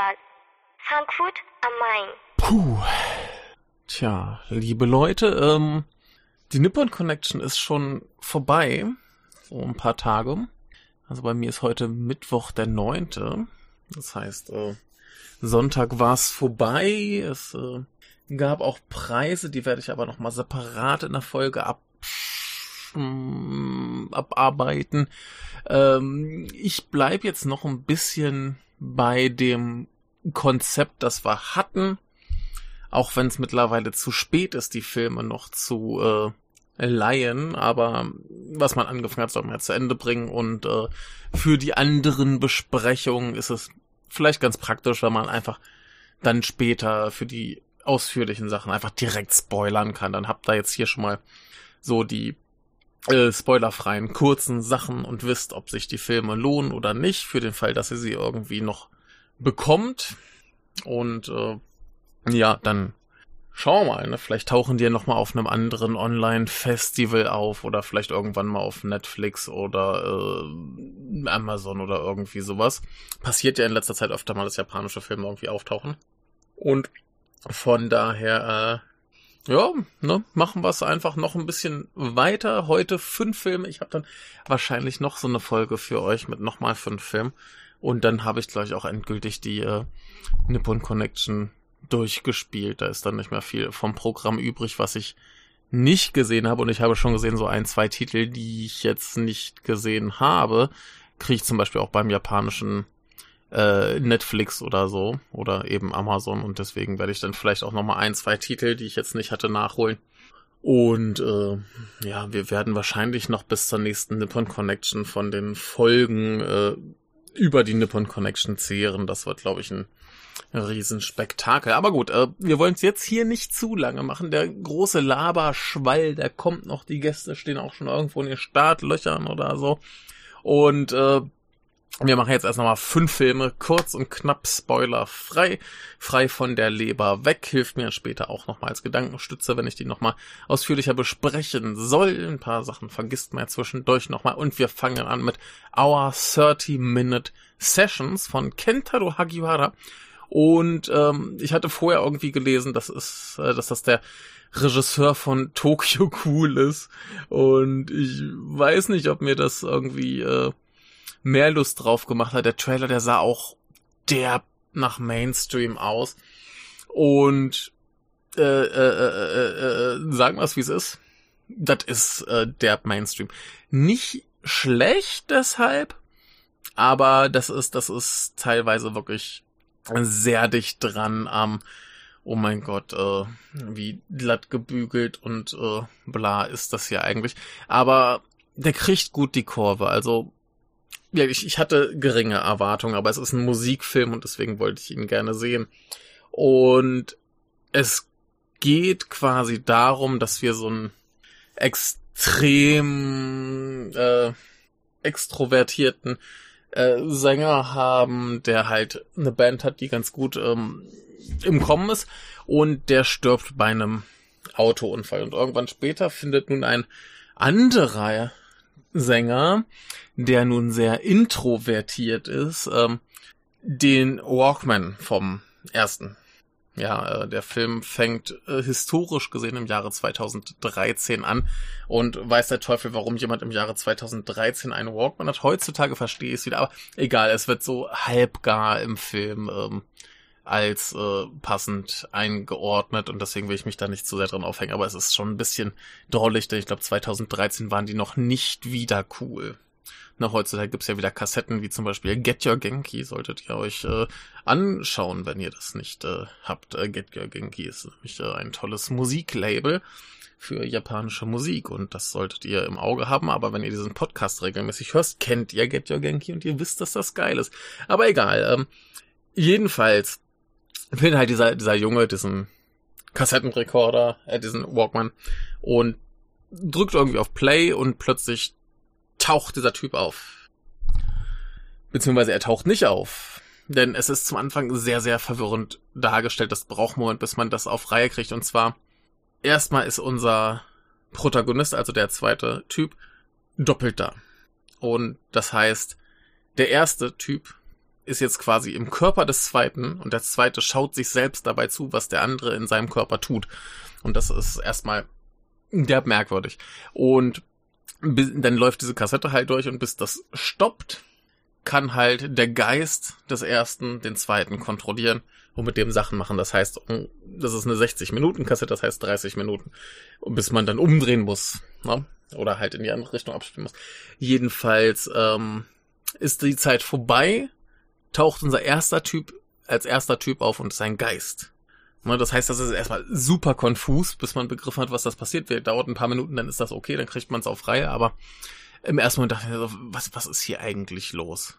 Filmfestival, Frankfurt am Main. Puh. Tja, liebe Leute, ähm, die Nippon Connection ist schon vorbei. So ein paar Tage. Also bei mir ist heute Mittwoch der neunte. Das heißt, äh, Sonntag war es vorbei. Es äh, gab auch Preise, die werde ich aber nochmal separat in der Folge ab abarbeiten. Ähm, ich bleib jetzt noch ein bisschen bei dem Konzept, das wir hatten. Auch wenn es mittlerweile zu spät ist, die Filme noch zu äh, leihen, aber was man angefangen hat, soll man ja zu Ende bringen und äh, für die anderen Besprechungen ist es vielleicht ganz praktisch, wenn man einfach dann später für die ausführlichen Sachen einfach direkt spoilern kann. Dann habt ihr jetzt hier schon mal so die äh, spoilerfreien kurzen Sachen und wisst, ob sich die Filme lohnen oder nicht, für den Fall, dass ihr sie irgendwie noch bekommt. Und äh, ja, dann schauen wir mal, ne? Vielleicht tauchen die ja nochmal auf einem anderen Online-Festival auf oder vielleicht irgendwann mal auf Netflix oder äh, Amazon oder irgendwie sowas. Passiert ja in letzter Zeit öfter mal, dass japanische Filme irgendwie auftauchen. Und von daher, äh, ja, ne, machen wir es einfach noch ein bisschen weiter. Heute fünf Filme. Ich habe dann wahrscheinlich noch so eine Folge für euch mit nochmal fünf Filmen. Und dann habe ich gleich auch endgültig die äh, Nippon Connection durchgespielt. Da ist dann nicht mehr viel vom Programm übrig, was ich nicht gesehen habe. Und ich habe schon gesehen, so ein, zwei Titel, die ich jetzt nicht gesehen habe, kriege ich zum Beispiel auch beim japanischen äh, Netflix oder so oder eben Amazon und deswegen werde ich dann vielleicht auch nochmal ein, zwei Titel, die ich jetzt nicht hatte, nachholen. Und äh, ja, wir werden wahrscheinlich noch bis zur nächsten Nippon Connection von den Folgen äh, über die Nippon Connection zehren. Das wird, glaube ich, ein Riesenspektakel. Aber gut, äh, wir wollen es jetzt hier nicht zu lange machen. Der große Laberschwall, der kommt noch. Die Gäste stehen auch schon irgendwo in den Startlöchern oder so. Und äh, wir machen jetzt erst nochmal fünf Filme, kurz und knapp spoilerfrei, frei von der Leber weg, hilft mir später auch nochmal als Gedankenstütze, wenn ich die nochmal ausführlicher besprechen soll. Ein paar Sachen vergisst man ja zwischendurch nochmal und wir fangen an mit Our 30-Minute Sessions von Kentaro Hagiwara. Und ähm, ich hatte vorher irgendwie gelesen, dass, ist, äh, dass das der Regisseur von Tokyo Cool ist. Und ich weiß nicht, ob mir das irgendwie äh, mehr Lust drauf gemacht hat. Der Trailer, der sah auch derb nach Mainstream aus. Und äh, äh, äh, äh, äh sagen wir es, wie es ist. Das ist äh, derb Mainstream. Nicht schlecht deshalb, aber das ist, das ist teilweise wirklich sehr dicht dran am, oh mein Gott, äh, wie glatt gebügelt und äh, bla ist das hier eigentlich. Aber der kriegt gut die Kurve. Also ja, ich, ich hatte geringe Erwartungen, aber es ist ein Musikfilm und deswegen wollte ich ihn gerne sehen. Und es geht quasi darum, dass wir so einen extrem äh, extrovertierten äh, Sänger haben, der halt eine Band hat, die ganz gut ähm, im Kommen ist und der stirbt bei einem Autounfall. Und irgendwann später findet nun ein anderer Sänger, der nun sehr introvertiert ist, ähm, den Walkman vom ersten. Ja, äh, der Film fängt äh, historisch gesehen im Jahre 2013 an und weiß der Teufel, warum jemand im Jahre 2013 einen Walkman hat. Heutzutage verstehe ich es wieder, aber egal, es wird so halbgar im Film ähm, als äh, passend eingeordnet und deswegen will ich mich da nicht zu sehr dran aufhängen, aber es ist schon ein bisschen drollig, denn ich glaube 2013 waren die noch nicht wieder cool. Na, heutzutage gibt's ja wieder Kassetten, wie zum Beispiel Get Your Genki, solltet ihr euch äh, anschauen, wenn ihr das nicht äh, habt. Äh, Get Your Genki ist nämlich äh, ein tolles Musiklabel für japanische Musik und das solltet ihr im Auge haben, aber wenn ihr diesen Podcast regelmäßig hörst, kennt ihr Get Your Genki und ihr wisst, dass das geil ist. Aber egal, ähm, jedenfalls findet halt dieser, dieser Junge diesen Kassettenrekorder, äh, diesen Walkman und drückt irgendwie auf Play und plötzlich taucht dieser Typ auf. Beziehungsweise er taucht nicht auf. Denn es ist zum Anfang sehr, sehr verwirrend dargestellt. Das braucht Moment, bis man das auf Reihe kriegt. Und zwar, erstmal ist unser Protagonist, also der zweite Typ, doppelt da. Und das heißt, der erste Typ ist jetzt quasi im Körper des zweiten und der zweite schaut sich selbst dabei zu, was der andere in seinem Körper tut. Und das ist erstmal derb merkwürdig. Und dann läuft diese Kassette halt durch und bis das stoppt, kann halt der Geist des ersten den zweiten kontrollieren und mit dem Sachen machen. Das heißt, das ist eine 60-Minuten-Kassette, das heißt 30 Minuten, bis man dann umdrehen muss. Ne? Oder halt in die andere Richtung abspielen muss. Jedenfalls ähm, ist die Zeit vorbei, taucht unser erster Typ als erster Typ auf und ist ein Geist. Ne, das heißt, das ist erstmal super konfus, bis man begriffen hat, was das passiert. Wir dauert ein paar Minuten, dann ist das okay, dann kriegt man es auf Reihe, aber im ersten Moment dachte ich so, was, was ist hier eigentlich los?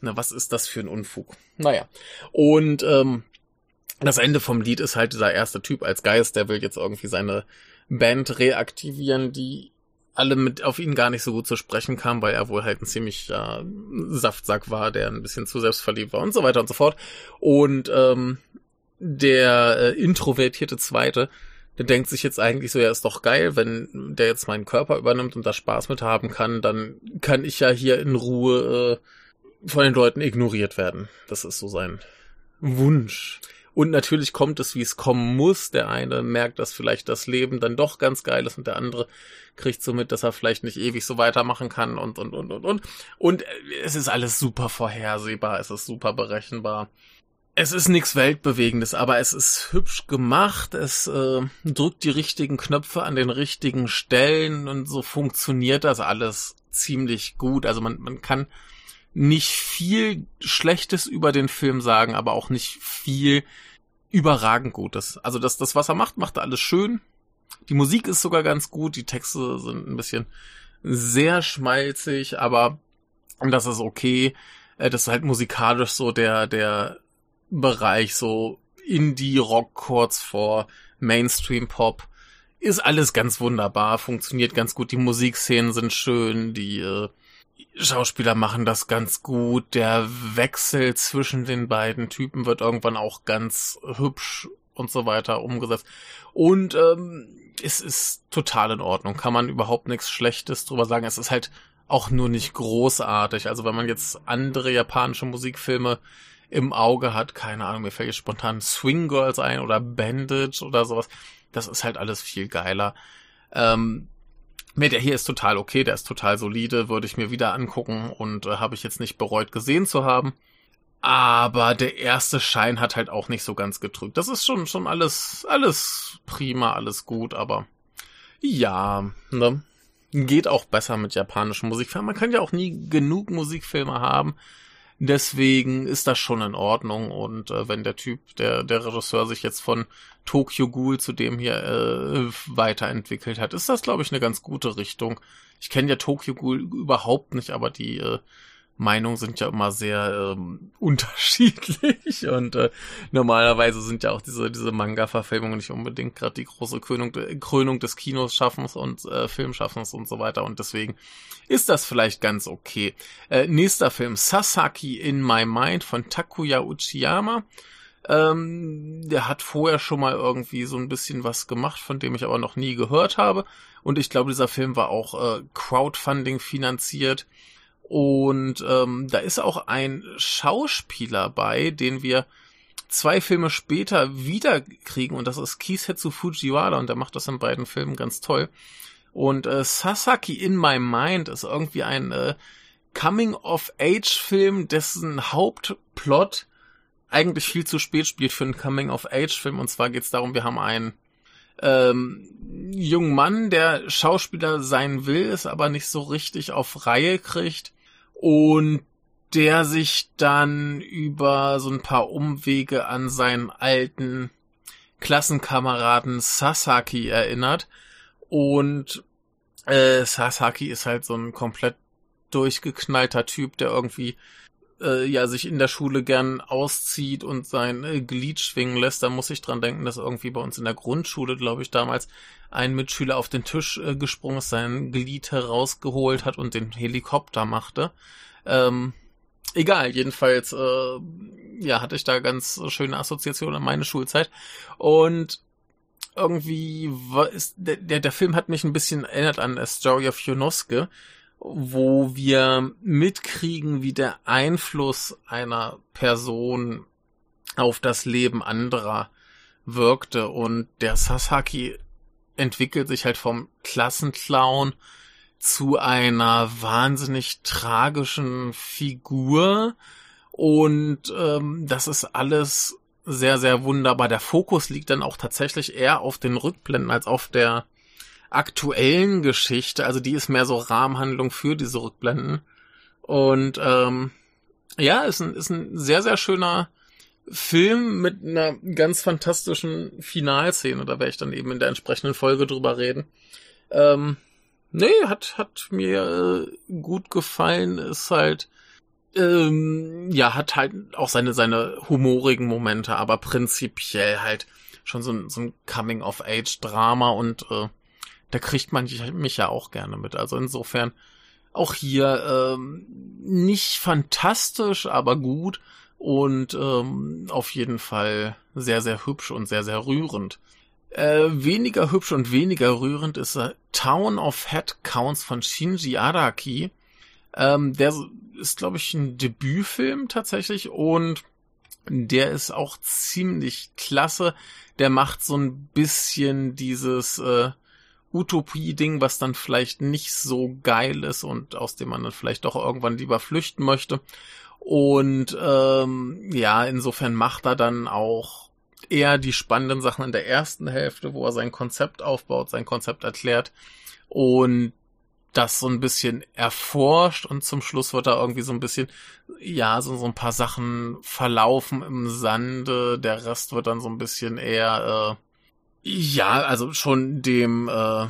Na, was ist das für ein Unfug? Naja. Und ähm, das Ende vom Lied ist halt dieser erste Typ als Geist, der will jetzt irgendwie seine Band reaktivieren, die alle mit auf ihn gar nicht so gut zu sprechen kam, weil er wohl halt ein ziemlich äh, Saftsack war, der ein bisschen zu selbstverliebt war und so weiter und so fort. Und ähm, der äh, introvertierte Zweite, der denkt sich jetzt eigentlich so, ja, ist doch geil, wenn der jetzt meinen Körper übernimmt und da Spaß mit haben kann, dann kann ich ja hier in Ruhe äh, von den Leuten ignoriert werden. Das ist so sein Wunsch. Und natürlich kommt es, wie es kommen muss. Der eine merkt, dass vielleicht das Leben dann doch ganz geil ist und der andere kriegt so mit, dass er vielleicht nicht ewig so weitermachen kann und, und, und, und, und. Und es ist alles super vorhersehbar, es ist super berechenbar. Es ist nichts Weltbewegendes, aber es ist hübsch gemacht. Es äh, drückt die richtigen Knöpfe an den richtigen Stellen und so funktioniert das alles ziemlich gut. Also man, man kann nicht viel Schlechtes über den Film sagen, aber auch nicht viel überragend Gutes. Also das, das, was er macht, macht er alles schön. Die Musik ist sogar ganz gut, die Texte sind ein bisschen sehr schmalzig, aber das ist okay. Äh, das ist halt musikalisch so der, der Bereich, so Indie-Rock kurz vor Mainstream-Pop. Ist alles ganz wunderbar, funktioniert ganz gut, die Musikszenen sind schön, die äh, Schauspieler machen das ganz gut. Der Wechsel zwischen den beiden Typen wird irgendwann auch ganz hübsch und so weiter umgesetzt. Und ähm, es ist total in Ordnung. Kann man überhaupt nichts Schlechtes drüber sagen. Es ist halt auch nur nicht großartig. Also wenn man jetzt andere japanische Musikfilme im Auge hat, keine Ahnung, mir fällt jetzt spontan Swing Girls ein oder Bandage oder sowas. Das ist halt alles viel geiler. Ähm, Nee, der hier ist total okay, der ist total solide, würde ich mir wieder angucken und äh, habe ich jetzt nicht bereut gesehen zu haben. Aber der erste Schein hat halt auch nicht so ganz getrügt. Das ist schon, schon alles, alles prima, alles gut, aber ja, ne? Geht auch besser mit japanischen Musikfilmen. Man kann ja auch nie genug Musikfilme haben. Deswegen ist das schon in Ordnung. Und äh, wenn der Typ, der, der Regisseur sich jetzt von Tokyo Ghoul zu dem hier äh, weiterentwickelt hat, ist das, glaube ich, eine ganz gute Richtung. Ich kenne ja Tokyo Ghoul überhaupt nicht, aber die äh, Meinungen sind ja immer sehr ähm, unterschiedlich und äh, normalerweise sind ja auch diese diese Manga-Verfilmungen nicht unbedingt gerade die große Krönung, Krönung des Kinoschaffens und äh, Filmschaffens und so weiter und deswegen ist das vielleicht ganz okay. Äh, nächster Film Sasaki in My Mind von Takuya Uchiyama. Ähm, der hat vorher schon mal irgendwie so ein bisschen was gemacht, von dem ich aber noch nie gehört habe. Und ich glaube, dieser Film war auch äh, Crowdfunding finanziert. Und ähm, da ist auch ein Schauspieler bei, den wir zwei Filme später wieder kriegen und das ist Kisetsu Fujiwara und der macht das in beiden Filmen ganz toll. Und äh, Sasaki in My Mind ist irgendwie ein äh, Coming-of-Age-Film, dessen Hauptplot eigentlich viel zu spät spielt für einen Coming-of-Age-Film. Und zwar geht es darum, wir haben einen ähm, jungen Mann, der Schauspieler sein will, es aber nicht so richtig auf Reihe kriegt und der sich dann über so ein paar Umwege an seinen alten Klassenkameraden Sasaki erinnert. Und äh, Sasaki ist halt so ein komplett durchgeknallter Typ, der irgendwie äh, ja sich in der Schule gern auszieht und sein äh, Glied schwingen lässt. Da muss ich dran denken, dass irgendwie bei uns in der Grundschule, glaube ich, damals ein Mitschüler auf den Tisch äh, gesprungen ist, sein Glied herausgeholt hat und den Helikopter machte. Ähm, egal, jedenfalls, äh, ja, hatte ich da ganz schöne Assoziationen an meine Schulzeit. Und irgendwie war, ist, der, der, Film hat mich ein bisschen erinnert an A Story of Yonosuke. Wo wir mitkriegen, wie der Einfluss einer Person auf das Leben anderer wirkte und der Sasaki entwickelt sich halt vom Klassenclown zu einer wahnsinnig tragischen Figur und ähm, das ist alles sehr, sehr wunderbar. Der Fokus liegt dann auch tatsächlich eher auf den Rückblenden als auf der aktuellen Geschichte. Also die ist mehr so Rahmenhandlung für diese Rückblenden. Und ähm, ja, ist ein, ist ein sehr, sehr schöner Film mit einer ganz fantastischen Finalszene. Da werde ich dann eben in der entsprechenden Folge drüber reden. Ähm, nee, hat, hat mir äh, gut gefallen. Ist halt, ähm, ja, hat halt auch seine, seine humorigen Momente, aber prinzipiell halt schon so ein, so ein Coming-of-Age-Drama und äh, da kriegt man mich ja auch gerne mit. Also insofern auch hier ähm, nicht fantastisch, aber gut und ähm, auf jeden Fall sehr, sehr hübsch und sehr, sehr rührend. Äh, weniger hübsch und weniger rührend ist äh, Town of Head Counts von Shinji Araki. Ähm, der ist, glaube ich, ein Debütfilm tatsächlich und der ist auch ziemlich klasse. Der macht so ein bisschen dieses äh, Utopie-Ding, was dann vielleicht nicht so geil ist und aus dem man dann vielleicht doch irgendwann lieber flüchten möchte. Und ähm, ja, insofern macht er dann auch eher die spannenden Sachen in der ersten Hälfte, wo er sein Konzept aufbaut, sein Konzept erklärt und das so ein bisschen erforscht und zum Schluss wird da irgendwie so ein bisschen, ja, so, so ein paar Sachen verlaufen im Sande. Der Rest wird dann so ein bisschen eher, äh, ja, also schon dem, äh,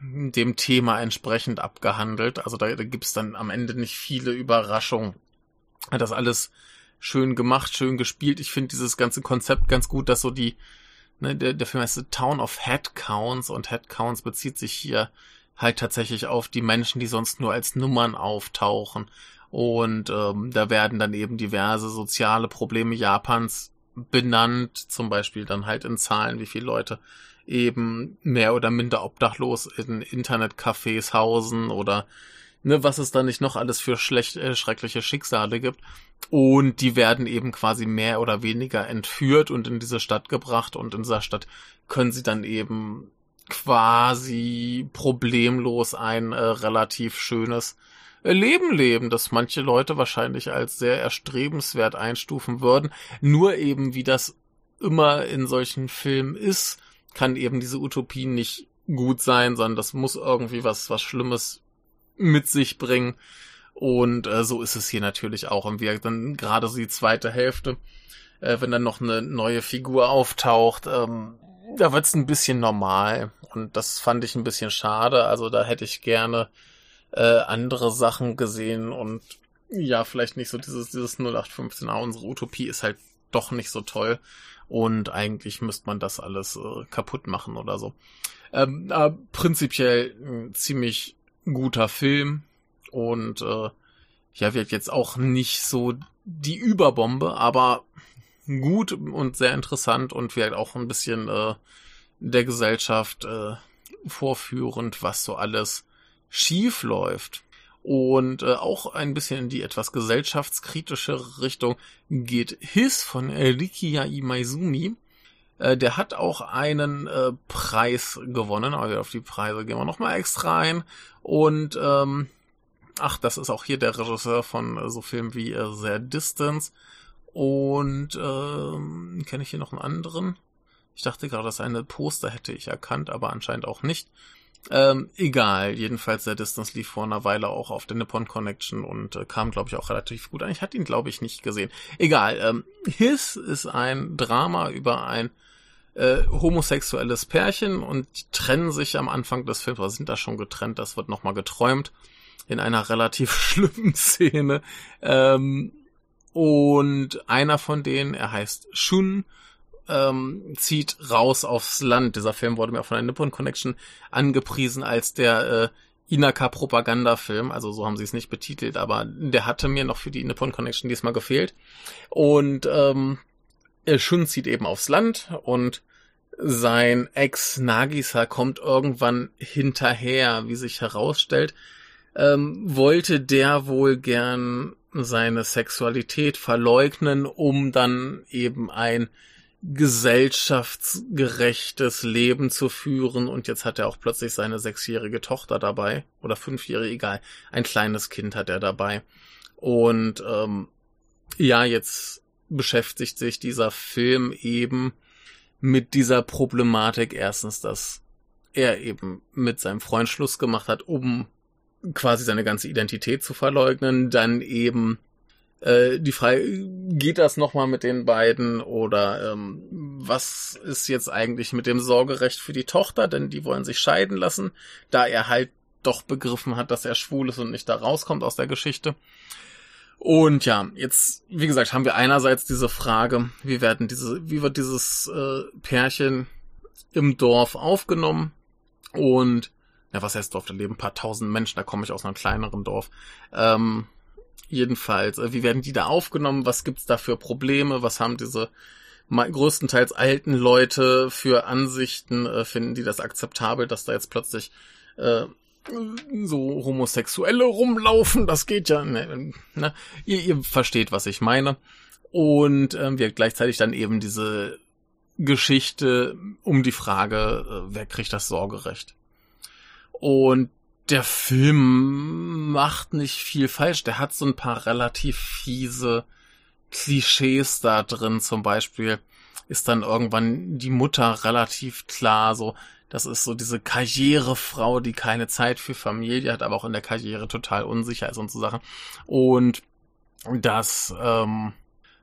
dem Thema entsprechend abgehandelt. Also da, da gibt's dann am Ende nicht viele Überraschungen das alles schön gemacht, schön gespielt. Ich finde dieses ganze Konzept ganz gut, dass so die, ne, der, der Film heißt Town of Headcounts und Headcounts bezieht sich hier halt tatsächlich auf die Menschen, die sonst nur als Nummern auftauchen. Und ähm, da werden dann eben diverse soziale Probleme Japans benannt, zum Beispiel dann halt in Zahlen, wie viele Leute eben mehr oder minder obdachlos in Internetcafés hausen oder ne, was es da nicht noch alles für schlecht, äh, schreckliche Schicksale gibt. Und die werden eben quasi mehr oder weniger entführt und in diese Stadt gebracht und in dieser Stadt können sie dann eben quasi problemlos ein äh, relativ schönes Leben leben, das manche Leute wahrscheinlich als sehr erstrebenswert einstufen würden. Nur eben, wie das immer in solchen Filmen ist, kann eben diese Utopie nicht gut sein, sondern das muss irgendwie was, was Schlimmes mit sich bringen. Und äh, so ist es hier natürlich auch. Und wir dann gerade so die zweite Hälfte, äh, wenn dann noch eine neue Figur auftaucht, ähm, da wird's ein bisschen normal. Und das fand ich ein bisschen schade. Also da hätte ich gerne äh, andere Sachen gesehen und ja, vielleicht nicht so dieses, dieses 0815, ah, unsere Utopie ist halt doch nicht so toll. Und eigentlich müsste man das alles äh, kaputt machen oder so. Ähm, aber prinzipiell äh, ziemlich guter Film und äh, ja, wird jetzt auch nicht so die Überbombe, aber gut und sehr interessant und wird auch ein bisschen äh, der Gesellschaft äh, vorführend, was so alles schief läuft. Und äh, auch ein bisschen in die etwas gesellschaftskritische Richtung geht His von Rikiya Imaizumi. Äh, der hat auch einen äh, Preis gewonnen, aber auf die Preise gehen wir nochmal extra ein. Und ähm, ach, das ist auch hier der Regisseur von äh, so Filmen wie äh, The Distance. Und ähm, kenne ich hier noch einen anderen? Ich dachte gerade, das eine Poster hätte ich erkannt, aber anscheinend auch nicht. Ähm, egal, jedenfalls der Distance lief vor einer Weile auch auf der Nippon Connection und äh, kam, glaube ich, auch relativ gut an. Ich hatte ihn, glaube ich, nicht gesehen. Egal, ähm, His ist ein Drama über ein äh, homosexuelles Pärchen und trennen sich am Anfang des Films, oder sind da schon getrennt, das wird nochmal geträumt in einer relativ schlimmen Szene. Ähm, und einer von denen, er heißt Shun, ähm, zieht raus aufs Land. Dieser Film wurde mir auch von der Nippon Connection angepriesen als der äh, Inaka-Propaganda-Film, also so haben sie es nicht betitelt, aber der hatte mir noch für die Nippon Connection diesmal gefehlt. Und ähm, Shun zieht eben aufs Land und sein Ex Nagisa kommt irgendwann hinterher, wie sich herausstellt. ähm, wollte der wohl gern seine Sexualität verleugnen, um dann eben ein gesellschaftsgerechtes Leben zu führen. Und jetzt hat er auch plötzlich seine sechsjährige Tochter dabei. Oder fünfjährige, egal, ein kleines Kind hat er dabei. Und ähm, ja, jetzt beschäftigt sich dieser Film eben mit dieser Problematik. Erstens, dass er eben mit seinem Freund Schluss gemacht hat, um quasi seine ganze Identität zu verleugnen, dann eben äh, die Frage, geht das nochmal mit den beiden oder ähm, was ist jetzt eigentlich mit dem Sorgerecht für die Tochter, denn die wollen sich scheiden lassen, da er halt doch begriffen hat, dass er schwul ist und nicht da rauskommt aus der Geschichte. Und ja, jetzt, wie gesagt, haben wir einerseits diese Frage, wie werden diese, wie wird dieses äh, Pärchen im Dorf aufgenommen? Und ja, was heißt Dorf? Da leben ein paar tausend Menschen, da komme ich aus einem kleineren Dorf. Ähm, jedenfalls, äh, wie werden die da aufgenommen? Was gibt's da für Probleme? Was haben diese größtenteils alten Leute für Ansichten? Äh, finden die das akzeptabel, dass da jetzt plötzlich äh, so Homosexuelle rumlaufen? Das geht ja. Ne, ne? Ihr, ihr versteht, was ich meine. Und ähm, wir gleichzeitig dann eben diese Geschichte um die Frage, äh, wer kriegt das Sorgerecht? Und der Film macht nicht viel falsch. Der hat so ein paar relativ fiese Klischees da drin. Zum Beispiel ist dann irgendwann die Mutter relativ klar so, das ist so diese Karrierefrau, die keine Zeit für Familie hat, aber auch in der Karriere total unsicher ist und so Sachen. Und das, ähm,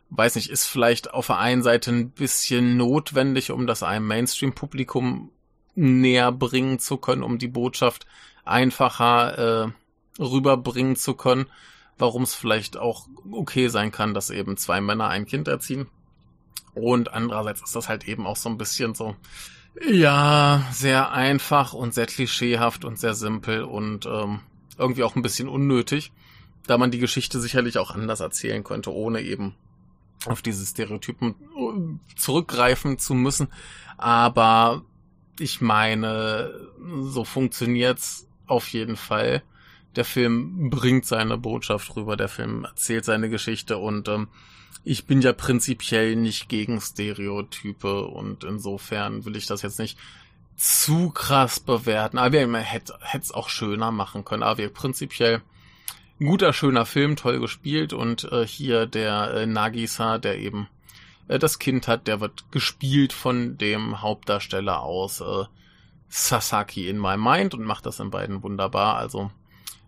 weiß nicht, ist vielleicht auf der einen Seite ein bisschen notwendig, um das einem Mainstream-Publikum näher bringen zu können, um die Botschaft einfacher äh, rüberbringen zu können, warum es vielleicht auch okay sein kann, dass eben zwei Männer ein Kind erziehen. Und andererseits ist das halt eben auch so ein bisschen so, ja, sehr einfach und sehr klischeehaft und sehr simpel und ähm, irgendwie auch ein bisschen unnötig, da man die Geschichte sicherlich auch anders erzählen könnte, ohne eben auf diese Stereotypen äh, zurückgreifen zu müssen. Aber ich meine, so funktioniert's auf jeden Fall. Der Film bringt seine Botschaft rüber, der Film erzählt seine Geschichte und ähm, ich bin ja prinzipiell nicht gegen Stereotype und insofern will ich das jetzt nicht zu krass bewerten. Aber wir hätte es auch schöner machen können. Aber wir prinzipiell guter, schöner Film, toll gespielt und äh, hier der äh, Nagisa, der eben äh, das Kind hat, der wird gespielt von dem Hauptdarsteller aus äh, Sasaki in My Mind und macht das in beiden wunderbar. Also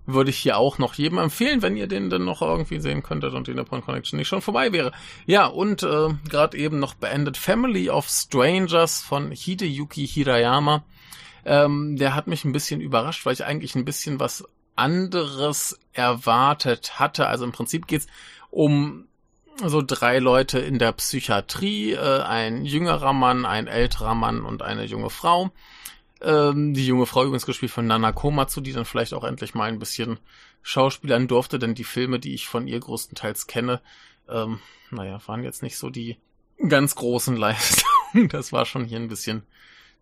würde ich hier auch noch jedem empfehlen, wenn ihr den denn noch irgendwie sehen könntet und die Nippon Connection nicht schon vorbei wäre. Ja, und äh, gerade eben noch beendet Family of Strangers von Hideyuki Hirayama. Ähm, der hat mich ein bisschen überrascht, weil ich eigentlich ein bisschen was anderes erwartet hatte. Also im Prinzip geht's um so drei Leute in der Psychiatrie, äh, ein jüngerer Mann, ein älterer Mann und eine junge Frau. Ähm, die junge Frau übrigens gespielt von Nana Komatsu, die dann vielleicht auch endlich mal ein bisschen schauspielern durfte, denn die Filme, die ich von ihr größtenteils kenne, ähm, naja, waren jetzt nicht so die ganz großen Leistungen. Das war schon hier ein bisschen,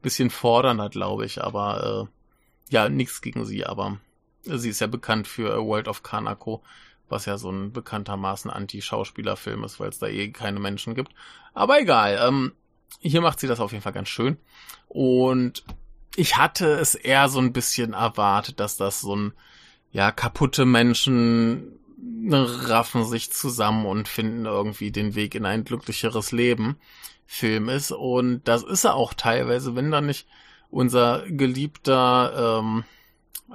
bisschen fordernder, glaube ich, aber äh, ja, nichts gegen sie, aber sie ist ja bekannt für World of Kanako, was ja so ein bekanntermaßen Anti-Schauspielerfilm ist, weil es da eh keine Menschen gibt. Aber egal, ähm, hier macht sie das auf jeden Fall ganz schön. Und ich hatte es eher so ein bisschen erwartet, dass das so ein, ja, kaputte Menschen raffen sich zusammen und finden irgendwie den Weg in ein glücklicheres Leben Film ist. Und das ist er auch teilweise, wenn da nicht unser geliebter ähm,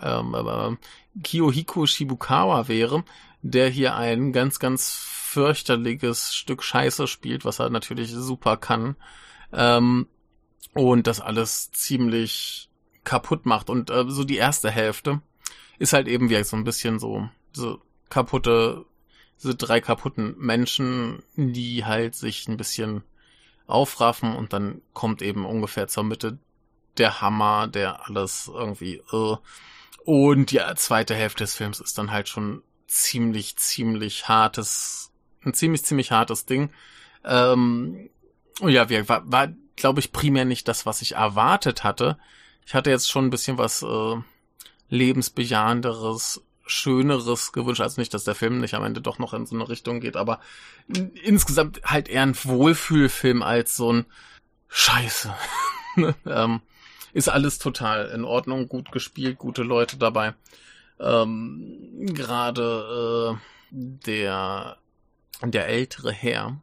ähm, äh, Kiyohiko Shibukawa wäre, der hier ein ganz, ganz fürchterliches Stück Scheiße spielt, was er natürlich super kann. Ähm, und das alles ziemlich kaputt macht. Und äh, so die erste Hälfte ist halt eben wie so ein bisschen so, so kaputte, so drei kaputten Menschen, die halt sich ein bisschen aufraffen und dann kommt eben ungefähr zur Mitte der Hammer, der alles irgendwie äh, und die zweite Hälfte des Films ist dann halt schon ziemlich, ziemlich hartes, ein ziemlich, ziemlich hartes Ding. Ähm, ja, war, war glaube ich, primär nicht das, was ich erwartet hatte. Ich hatte jetzt schon ein bisschen was äh, lebensbejahenderes, Schöneres gewünscht. Also nicht, dass der Film nicht am Ende doch noch in so eine Richtung geht, aber insgesamt halt eher ein Wohlfühlfilm als so ein Scheiße. ähm, ist alles total in Ordnung, gut gespielt, gute Leute dabei. Ähm, Gerade äh, der der ältere Herr,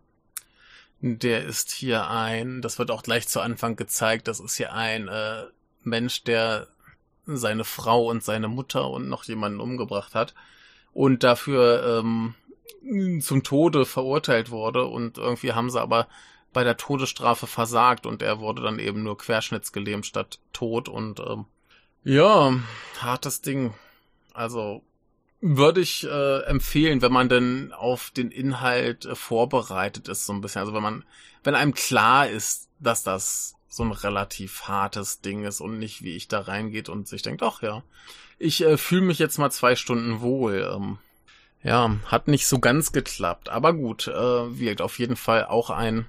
der ist hier ein, das wird auch gleich zu Anfang gezeigt, das ist hier ein äh, Mensch, der seine Frau und seine Mutter und noch jemanden umgebracht hat und dafür ähm, zum Tode verurteilt wurde und irgendwie haben sie aber bei der Todesstrafe versagt und er wurde dann eben nur querschnittsgelähmt statt tot und ähm, ja, hartes Ding. Also würde ich äh, empfehlen, wenn man denn auf den Inhalt äh, vorbereitet ist, so ein bisschen. Also wenn man, wenn einem klar ist, dass das so ein relativ hartes Ding ist und nicht, wie ich da reingeht und sich denkt, ach ja, ich äh, fühle mich jetzt mal zwei Stunden wohl. Ähm, ja, hat nicht so ganz geklappt, aber gut, äh, wirkt auf jeden Fall auch ein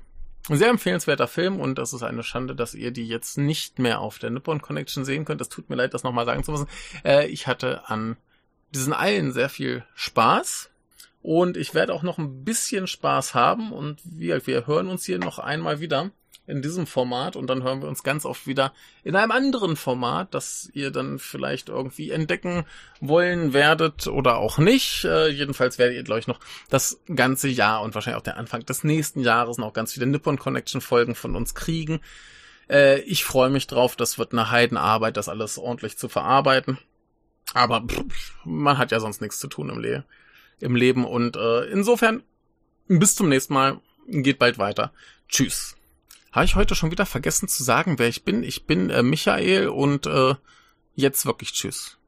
sehr empfehlenswerter Film und das ist eine Schande, dass ihr die jetzt nicht mehr auf der Nippon Connection sehen könnt. Das tut mir leid, das nochmal sagen zu müssen. Äh, ich hatte an diesen allen sehr viel Spaß. Und ich werde auch noch ein bisschen Spaß haben. Und wir, wir hören uns hier noch einmal wieder in diesem Format und dann hören wir uns ganz oft wieder in einem anderen Format, das ihr dann vielleicht irgendwie entdecken wollen werdet oder auch nicht. Äh, jedenfalls werdet ihr, glaube ich, noch das ganze Jahr und wahrscheinlich auch der Anfang des nächsten Jahres noch ganz viele Nippon Connection Folgen von uns kriegen. Äh, ich freue mich drauf, das wird eine Heidenarbeit, das alles ordentlich zu verarbeiten. Aber pff, man hat ja sonst nichts zu tun im, Le im Leben. Und äh, insofern, bis zum nächsten Mal. Geht bald weiter. Tschüss. Habe ich heute schon wieder vergessen zu sagen, wer ich bin? Ich bin äh, Michael und äh, jetzt wirklich Tschüss.